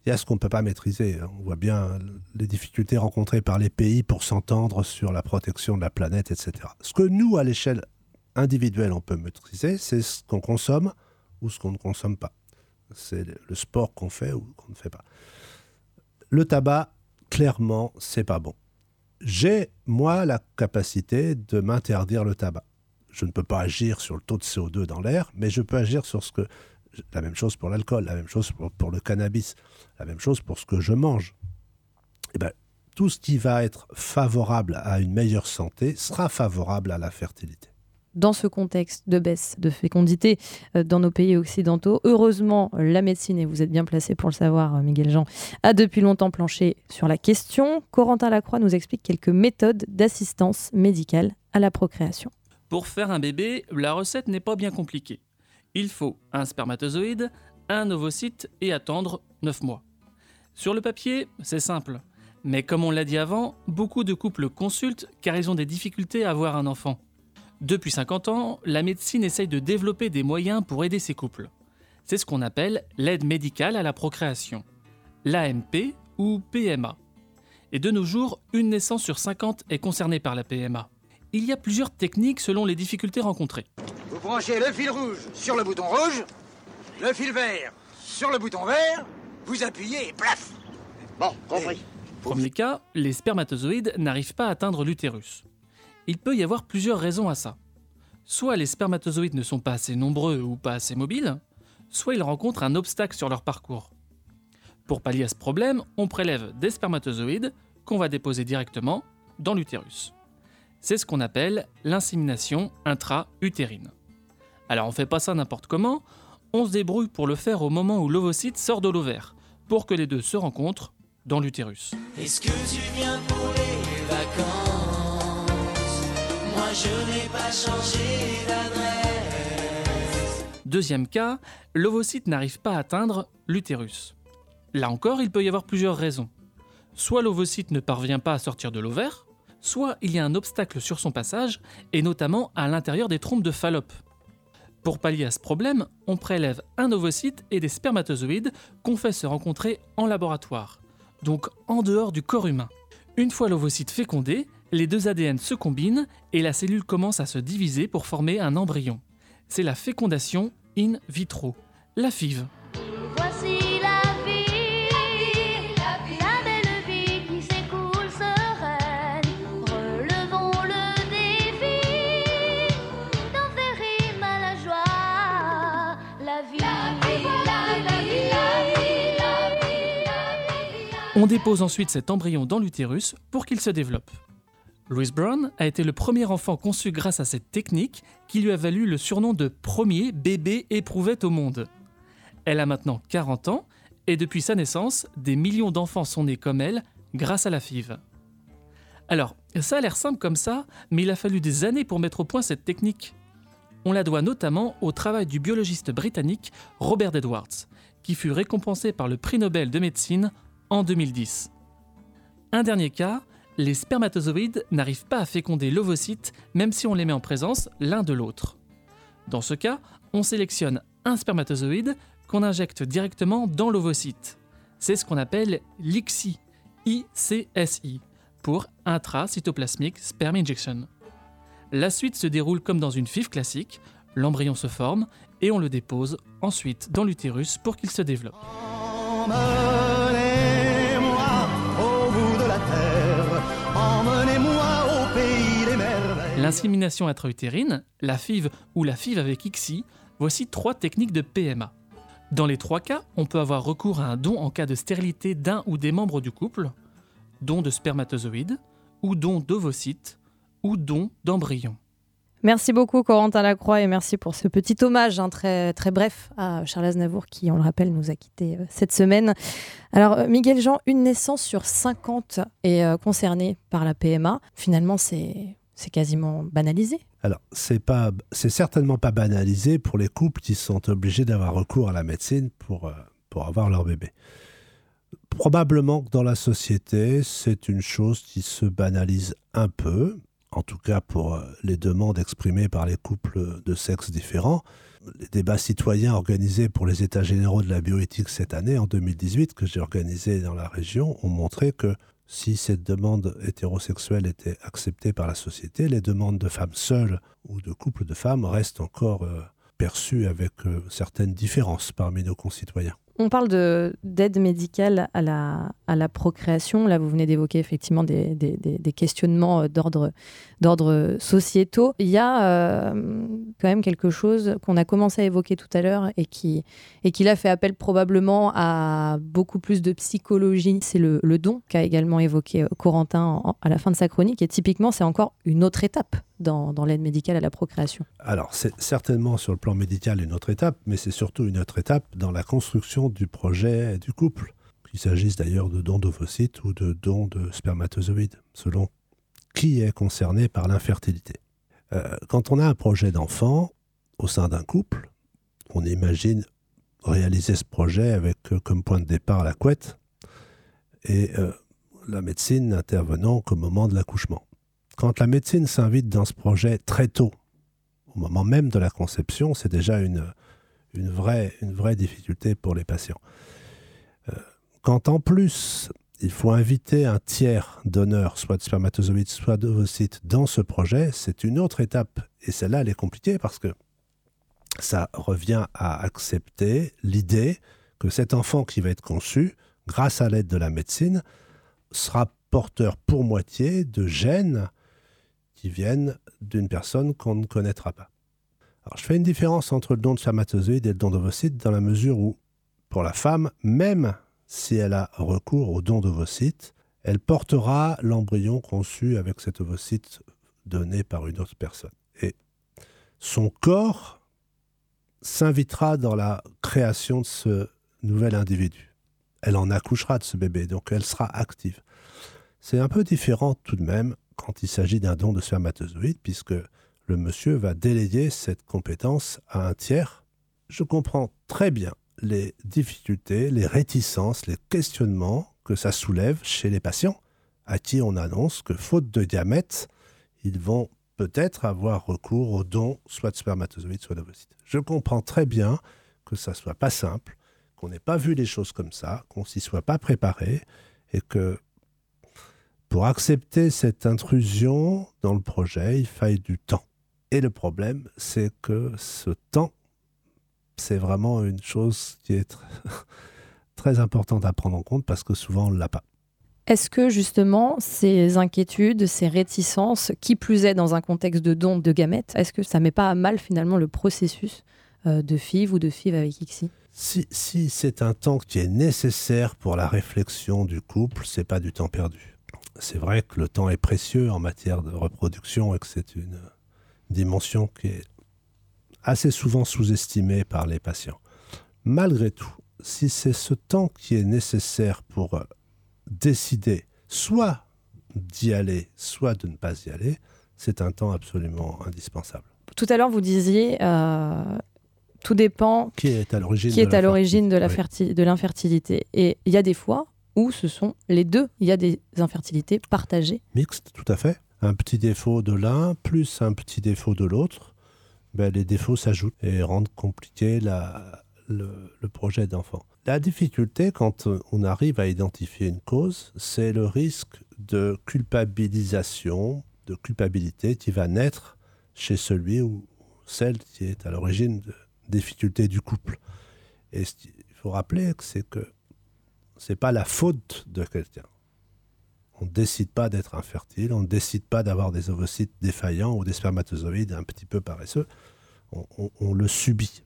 Il y a ce qu'on ne peut pas maîtriser. Hein. On voit bien les difficultés rencontrées par les pays pour s'entendre sur la protection de la planète, etc. Ce que nous, à l'échelle individuelle, on peut maîtriser, c'est ce qu'on consomme ou ce qu'on ne consomme pas. C'est le sport qu'on fait ou qu'on ne fait pas. Le tabac, clairement, c'est pas bon j'ai, moi, la capacité de m'interdire le tabac. je ne peux pas agir sur le taux de CO2 dans l'air, mais je peux agir sur ce que... La même chose pour l'alcool, la même chose pour, le cannabis, la même chose pour ce que je mange. Et ben, tout ce qui va être favorable à une meilleure santé sera favorable à la fertilité dans ce contexte de baisse de fécondité euh, dans nos pays occidentaux. Heureusement, la médecine, et vous êtes bien placé pour le savoir, euh, Miguel Jean, a depuis longtemps planché sur la question. Corentin Lacroix nous explique quelques méthodes d'assistance médicale à la procréation. Pour faire un bébé, la recette n'est pas bien compliquée. Il faut un spermatozoïde, un ovocyte et attendre 9 mois. Sur le papier, c'est simple. Mais comme on l'a dit avant, beaucoup de couples consultent car ils ont des difficultés à avoir un enfant. Depuis 50 ans, la médecine essaye de développer des moyens pour aider ces couples. C'est ce qu'on appelle l'aide médicale à la procréation, l'AMP ou PMA. Et de nos jours, une naissance sur 50 est concernée par la PMA. Il y a plusieurs techniques selon les difficultés rencontrées. Vous branchez le fil rouge sur le bouton rouge, le fil vert sur le bouton vert, vous appuyez et plaf Bon, compris. Premier cas, les spermatozoïdes n'arrivent pas à atteindre l'utérus. Il peut y avoir plusieurs raisons à ça. Soit les spermatozoïdes ne sont pas assez nombreux ou pas assez mobiles, soit ils rencontrent un obstacle sur leur parcours. Pour pallier à ce problème, on prélève des spermatozoïdes qu'on va déposer directement dans l'utérus. C'est ce qu'on appelle l'insémination intra-utérine. Alors on fait pas ça n'importe comment, on se débrouille pour le faire au moment où l'ovocyte sort de l'ovaire, pour que les deux se rencontrent dans l'utérus. Je n'ai pas changé d'adresse. Deuxième cas, l'ovocyte n'arrive pas à atteindre l'utérus. Là encore, il peut y avoir plusieurs raisons. Soit l'ovocyte ne parvient pas à sortir de l'ovaire, soit il y a un obstacle sur son passage, et notamment à l'intérieur des trompes de Fallope. Pour pallier à ce problème, on prélève un ovocyte et des spermatozoïdes qu'on fait se rencontrer en laboratoire, donc en dehors du corps humain. Une fois l'ovocyte fécondé, les deux ADN se combinent et la cellule commence à se diviser pour former un embryon. C'est la fécondation in vitro, la FIV. On dépose ensuite cet embryon dans l'utérus pour qu'il se développe. Louise Brown a été le premier enfant conçu grâce à cette technique qui lui a valu le surnom de premier bébé éprouvette au monde. Elle a maintenant 40 ans et depuis sa naissance, des millions d'enfants sont nés comme elle grâce à la FIV. Alors, ça a l'air simple comme ça, mais il a fallu des années pour mettre au point cette technique. On la doit notamment au travail du biologiste britannique Robert Edwards, qui fut récompensé par le prix Nobel de médecine en 2010. Un dernier cas, les spermatozoïdes n'arrivent pas à féconder l'ovocyte même si on les met en présence l'un de l'autre. Dans ce cas, on sélectionne un spermatozoïde qu'on injecte directement dans l'ovocyte. C'est ce qu'on appelle l'ICSI, ICSI, pour intracytoplasmic sperm injection. La suite se déroule comme dans une FIV classique, l'embryon se forme et on le dépose ensuite dans l'utérus pour qu'il se développe. L'insémination intra-utérine, la FIV ou la FIV avec ICSI, voici trois techniques de PMA. Dans les trois cas, on peut avoir recours à un don en cas de stérilité d'un ou des membres du couple, don de spermatozoïdes, ou don d'ovocytes, ou don d'embryons. Merci beaucoup Corentin Lacroix et merci pour ce petit hommage hein, très, très bref à Charles Aznavour qui, on le rappelle, nous a quittés euh, cette semaine. Alors euh, Miguel Jean, une naissance sur 50 est euh, concernée par la PMA. Finalement, c'est c'est quasiment banalisé. Alors, c'est pas, c'est certainement pas banalisé pour les couples qui sont obligés d'avoir recours à la médecine pour, euh, pour avoir leur bébé. Probablement que dans la société, c'est une chose qui se banalise un peu, en tout cas pour euh, les demandes exprimées par les couples de sexes différents. Les débats citoyens organisés pour les États généraux de la bioéthique cette année, en 2018, que j'ai organisé dans la région, ont montré que si cette demande hétérosexuelle était acceptée par la société, les demandes de femmes seules ou de couples de femmes restent encore euh, perçues avec euh, certaines différences parmi nos concitoyens. On parle d'aide médicale à la, procréation. Là, vous venez d'évoquer effectivement des, questionnements d'ordre sociétaux. Il y a euh, quand même quelque chose qu'on a commencé à évoquer tout à l'heure et qui, et qui l'a fait appel probablement à beaucoup plus de psychologie. C'est le, le, don qu'a également évoqué euh, Corentin à la fin de sa chronique. Et typiquement, c'est encore une autre étape dans, l'aide médicale à la procréation. Alors, c'est certainement sur le plan médical une autre étape, mais c'est surtout une autre étape dans la construction du projet du couple. Qu'il s'agisse d'ailleurs de dons d'ovocytes ou de dons de spermatozoïdes, selon qui est concerné par l'infertilité. Euh, quand on a un projet d'enfant au sein d'un couple, on imagine réaliser ce projet avec euh, comme point de départ la couette et euh, la médecine n'intervenant qu'au moment de l'accouchement. Quand la médecine s'invite dans ce projet très tôt, au moment même de la conception, c'est déjà une, vraie, difficulté pour les patients. quand en plus il faut inviter un tiers donneur, soit de spermatozoïdes, soit d'ovocytes, dans ce projet. C'est une autre étape. Et celle-là, elle est compliquée parce que ça revient à accepter l'idée que cet enfant qui va être conçu, grâce à l'aide de la médecine, sera porteur pour moitié de gènes qui viennent d'une personne qu'on ne connaîtra pas. Alors, je fais une différence entre le don de spermatozoïdes et le don d'ovocytes dans la mesure où, pour la femme, même si elle a recours au don d'ovocytes, elle portera l'embryon conçu avec cet ovocyte donné par une autre personne. Et son corps s'invitera dans la création de ce nouvel individu. Elle en accouchera de ce bébé, donc elle sera active. C'est un peu différent tout de même quand il s'agit d'un don de spermatozoïdes, puisque le monsieur va déléguer cette compétence à un tiers. Je comprends très bien les difficultés, les réticences, les questionnements que ça soulève chez les patients à qui on annonce que faute de diamètre, ils vont peut-être avoir recours aux dons soit de spermatozoïdes, soit d'ovocytes. Je comprends très bien que ça soit pas simple, qu'on n'ait pas vu les choses comme ça, qu'on s'y soit pas préparé et que pour accepter cette intrusion dans le projet, il faille du temps. Et le problème, c'est que ce temps c'est vraiment une chose qui est <laughs> très importante à prendre en compte parce que souvent on ne l'a pas. Est-ce que justement ces inquiétudes, ces réticences, qui plus est dans un contexte de don de gamètes, est-ce que ça met pas à mal finalement le processus euh, de FIV ou de FIV avec ICSI Si, si c'est un temps qui est nécessaire pour la réflexion du couple, c'est pas du temps perdu. C'est vrai que le temps est précieux en matière de reproduction et que c'est une dimension qui est assez souvent sous-estimé par les patients. Malgré tout, si c'est ce temps qui est nécessaire pour euh, décider soit d'y aller, soit de ne pas y aller, c'est un temps absolument indispensable. Tout à l'heure, vous disiez, euh, tout dépend qui est à l'origine qui est à l'origine de l'infertilité. Et il y a des fois où ce sont les deux. Il y a des infertilités partagées. Mixtes, tout à fait. Un petit défaut de l'un plus un petit défaut de l'autre ben, les défauts s'ajoutent et rendent compliqué le, projet d'enfant. La difficulté, quand on arrive à identifier une cause, c'est le risque de culpabilisation, de culpabilité qui va naître chez celui ou celle qui est à l'origine de difficultés du couple. Et il faut rappeler que c'est que c'est pas la faute de quelqu'un. On ne décide pas d'être infertile, on ne décide pas d'avoir des ovocytes défaillants ou des spermatozoïdes un petit peu paresseux. On, le subit.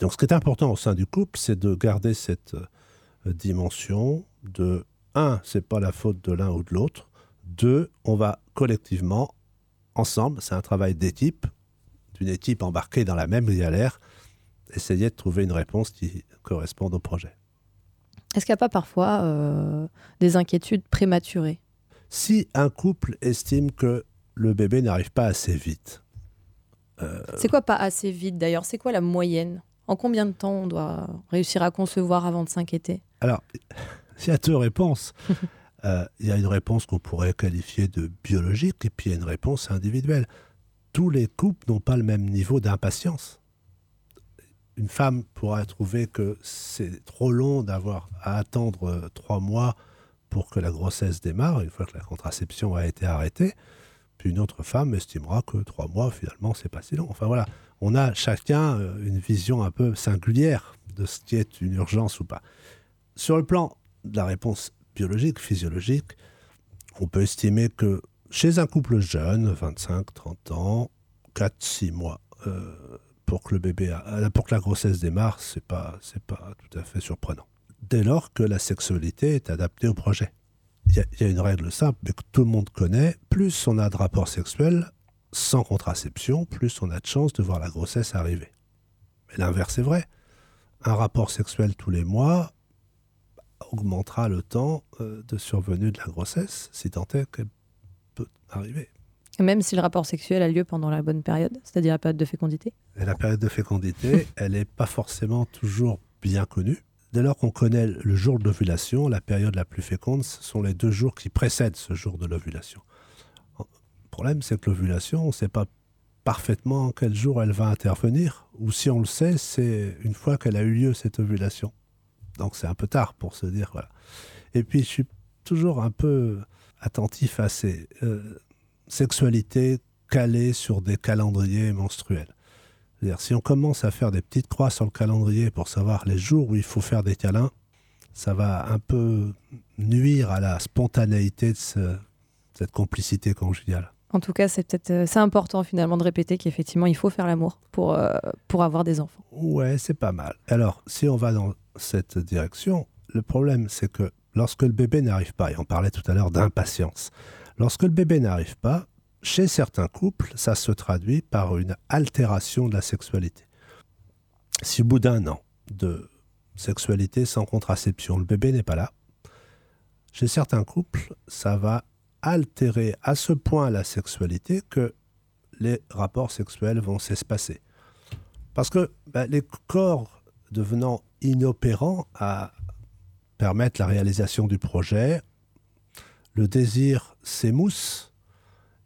donc, ce qui est important au sein du couple, c'est de garder cette euh, dimension de un, c'est pas la faute de l'un ou de l'autre. Deux, on va collectivement, ensemble, c'est un travail d'équipe, d'une équipe embarquée dans la même galère, essayer de trouver une réponse qui corresponde au projet. Est-ce qu'il n'y a pas parfois euh, des inquiétudes prématurées? Si un couple estime que le bébé n'arrive pas assez vite. Euh, c'est quoi pas assez vite d'ailleurs? C'est quoi la moyenne? En combien de temps on doit réussir à concevoir avant de s'inquiéter? Alors, <laughs> il y a deux réponses. <laughs> Euh, il y a une réponse qu'on pourrait qualifier de biologique et puis il y a une réponse individuelle. Tous les couples n'ont pas le même niveau d'impatience une femme pourra trouver que c'est trop long d'avoir à attendre euh, trois mois pour que la grossesse démarre, une fois que la contraception a été arrêtée. Puis une autre femme estimera que trois mois, finalement, c'est pas si long. Enfin voilà, on a chacun euh, une vision un peu singulière de ce qui est une urgence ou pas. Sur le plan de la réponse biologique, physiologique, on peut estimer que chez un couple jeune, 25-30 ans, 4-6 mois, euh, pour que le bébé, pour que la grossesse démarre, c'est pas, pas tout à fait surprenant. Dès lors que la sexualité est adaptée au projet. Il y, a une règle simple, que tout le monde connaît. Plus on a de rapports sexuels sans contraception, plus on a de chances de voir la grossesse arriver. Mais l'inverse est vrai. Un rapport sexuel tous les mois augmentera le temps euh, de survenue de la grossesse, si tant est qu'elle peut arriver. Même si le rapport sexuel a lieu pendant la bonne période, c'est-à-dire la période de fécondité Et La période de fécondité, <laughs> elle n'est pas forcément toujours bien connue. Dès lors qu'on connaît le jour de l'ovulation, la période la plus féconde, ce sont les deux jours qui précèdent ce jour de l'ovulation. Le problème, c'est que l'ovulation, on ne sait pas parfaitement quel jour elle va intervenir, ou si on le sait, c'est une fois qu'elle a eu lieu cette ovulation. Donc c'est un peu tard pour se dire, voilà. Et puis je suis toujours un peu attentif à ces euh, sexualités calées sur des calendriers menstruels. C'est-à-dire, si on commence à faire des petites croix sur le calendrier pour savoir les jours où il faut faire des câlins, ça va un peu nuire à la spontanéité de cette complicité conjugale. En tout cas, c'est peut-être euh, c'est important finalement de répéter qu'effectivement, il faut faire l'amour pour, euh, pour avoir des enfants. Ouais, c'est pas mal. Alors, si on va dans cette direction, le problème, c'est que lorsque le bébé n'arrive pas, et on parlait tout à l'heure d'impatience, lorsque le bébé n'arrive pas, chez certains couples, ça se traduit par une altération de la sexualité. Si au bout d'un an de sexualité sans contraception, le bébé n'est pas là, chez certains couples, ça va altérer à ce point la sexualité que les rapports sexuels vont s'espacer. Parce que bah, les corps devenant inopérants à permettre la réalisation du projet, le désir s'émousse.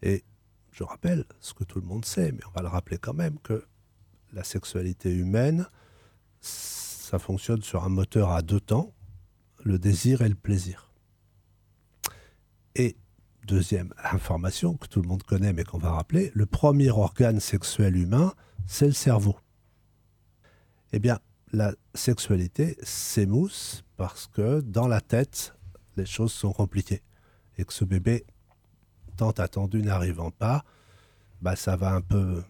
Et je rappelle ce que tout le monde sait, mais on va le rappeler quand même, que la sexualité humaine, ça fonctionne sur un moteur à deux temps, le désir et le plaisir. Et Deuxième information que tout le monde connaît mais qu'on va rappeler, le premier organe sexuel humain, c'est le cerveau. Eh bien, la sexualité s'émousse parce que dans la tête, les choses sont compliquées. Et que ce bébé, tant attendu n'arrivant pas, bah, ça va un peu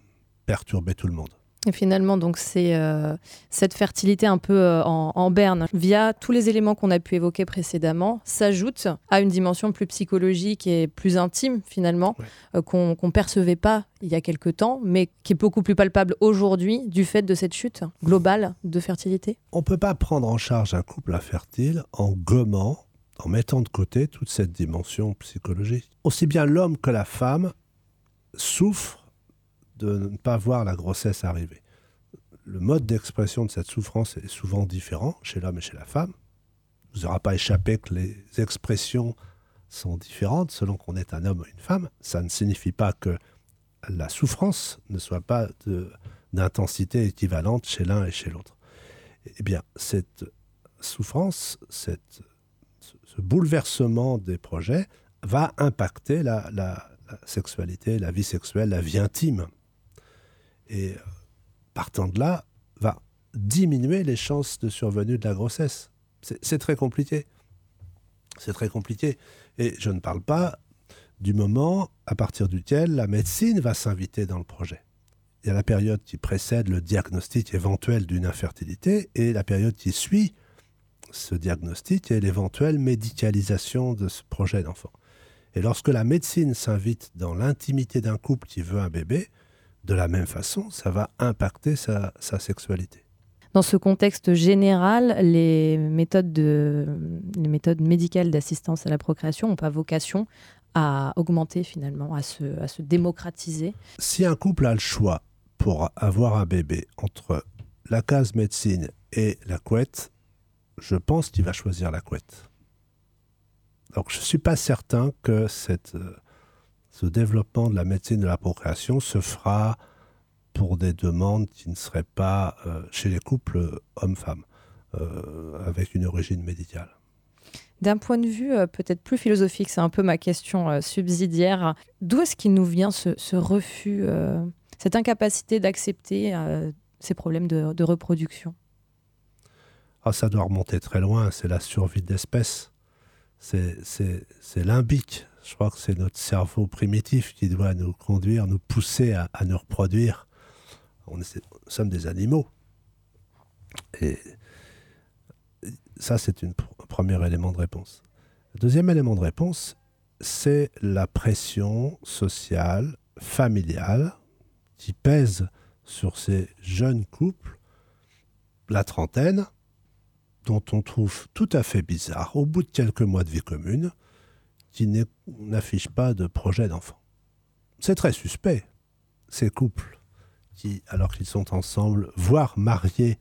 perturber tout le monde. Et finalement, donc c'est euh, cette fertilité un peu euh, en, berne, via tous les éléments qu'on a pu évoquer précédemment, s'ajoute à une dimension plus psychologique et plus intime finalement, euh, qu'on ne percevait pas il y a quelque temps, mais qui est beaucoup plus palpable aujourd'hui du fait de cette chute globale de fertilité. On ne peut pas prendre en charge un couple infertile en gommant, en mettant de côté toute cette dimension psychologique. Aussi bien l'homme que la femme souffrent de ne pas voir la grossesse arriver. Le mode d'expression de cette souffrance est souvent différent chez l'homme et chez la femme. Vous n'aura pas échappé que les expressions sont différentes selon qu'on est un homme ou une femme. Ça ne signifie pas que la souffrance ne soit pas d'intensité équivalente chez l'un et chez l'autre. Eh bien, cette souffrance, cette, ce bouleversement des projets va impacter la, sexualité, la vie sexuelle, la vie intime et euh, partant de là, va diminuer les chances de survenue de la grossesse. C'est très compliqué. C'est très compliqué. Et je ne parle pas du moment à partir duquel la médecine va s'inviter dans le projet. Il y a la période qui précède le diagnostic éventuel d'une infertilité et la période qui suit ce diagnostic et l'éventuelle médicalisation de ce projet d'enfant. Et lorsque la médecine s'invite dans l'intimité d'un couple qui veut un bébé, de la même façon, ça va impacter sa, sexualité. Dans ce contexte général, les méthodes, de, les méthodes médicales d'assistance à la procréation n'ont pas vocation à augmenter finalement, à se, à se démocratiser. Si un couple a le choix pour avoir un bébé entre la case médecine et la couette, je pense qu'il va choisir la couette. Donc je ne suis pas certain que euh, ce développement de la médecine de la procréation se fera pour des demandes qui ne seraient pas euh, chez les couples hommes-femmes, euh, avec une origine médicale. D'un point de vue peut-être plus philosophique, c'est un peu ma question subsidiaire, d'où est-ce qu'il nous vient ce, refus, cette incapacité d'accepter ces problèmes de, reproduction? Ah, ça doit remonter très loin, c'est la survie de l'espèce. C'est limbique. Je crois que c'est notre cerveau primitif qui doit nous conduire, nous pousser à, nous reproduire. On est, nous sommes des animaux. Et ça, c'est un premier élément de réponse. Le deuxième élément de réponse, c'est la pression sociale, familiale, qui pèse sur ces jeunes couples, la trentaine, dont on trouve tout à fait bizarre, au bout de quelques mois de vie commune, qui n'affichent pas de projet d'enfant. C'est très suspect, ces couples qui, alors qu'ils sont ensemble, voire mariés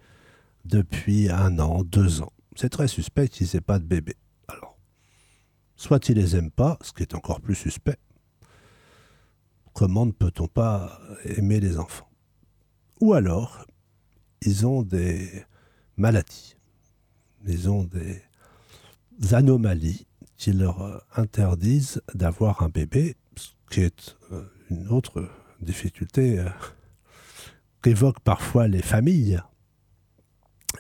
depuis un an, deux ans, c'est très suspect qu'ils n'aient pas de bébé. Alors, soit ils les aiment pas, ce qui est encore plus suspect. Comment ne peut-on pas aimer les enfants? Ou alors, ils ont des maladies, ils ont des anomalies qui leur interdisent d'avoir un bébé, ce qui est euh, une autre difficulté euh, qu'évoquent parfois les familles.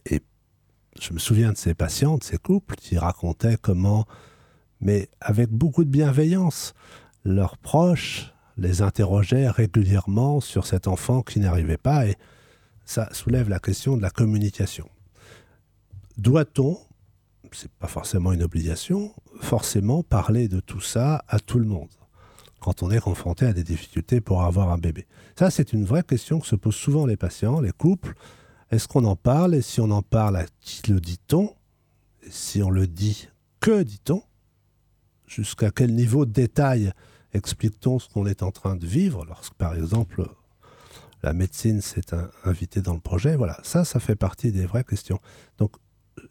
Et je me souviens de ces patients, de ces couples qui racontaient comment, mais avec beaucoup de bienveillance, leurs proches les interrogeaient régulièrement sur cet enfant qui n'arrivait pas et ça soulève la question de la communication. Doit-on, c'est pas forcément une obligation, forcément parler de tout ça à tout le monde quand on est confronté à des difficultés pour avoir un bébé? Ça, c'est une vraie question que se posent souvent les patients, les couples. Est-ce qu'on en parle? Et si on en parle, à qui le dit-on? Si on le dit, que dit-on? Jusqu'à quel niveau de détail explique-t-on ce qu'on est en train de vivre lorsque, par exemple, la médecine s'est invitée dans le projet? Voilà, ça, ça fait partie des vraies questions. Donc,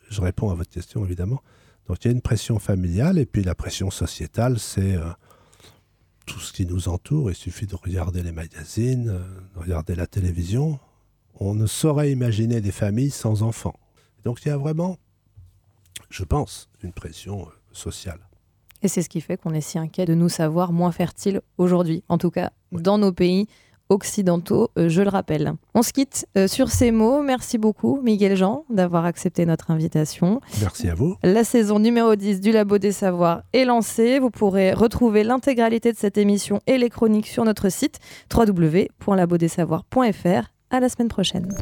je réponds à votre question, évidemment. Donc, il y a une pression familiale et puis la pression sociétale, c'est euh, tout ce qui nous entoure. Il suffit de regarder les magazines, euh, de regarder la télévision on ne saurait imaginer des familles sans enfants. Donc il y a vraiment, je pense, une pression euh, sociale. Et c'est ce qui fait qu'on est si inquiet de nous savoir moins fertiles aujourd'hui, en tout cas dans nos pays occidentaux, euh, je le rappelle. On se quitte euh, sur ces mots. Merci beaucoup, Miguel Jean, d'avoir accepté notre invitation. Merci à vous. La saison numéro 10 du Labo des Savoirs est lancée. Vous pourrez retrouver l'intégralité de cette émission et les chroniques sur notre site www.labodesavoirs.fr à la semaine prochaine.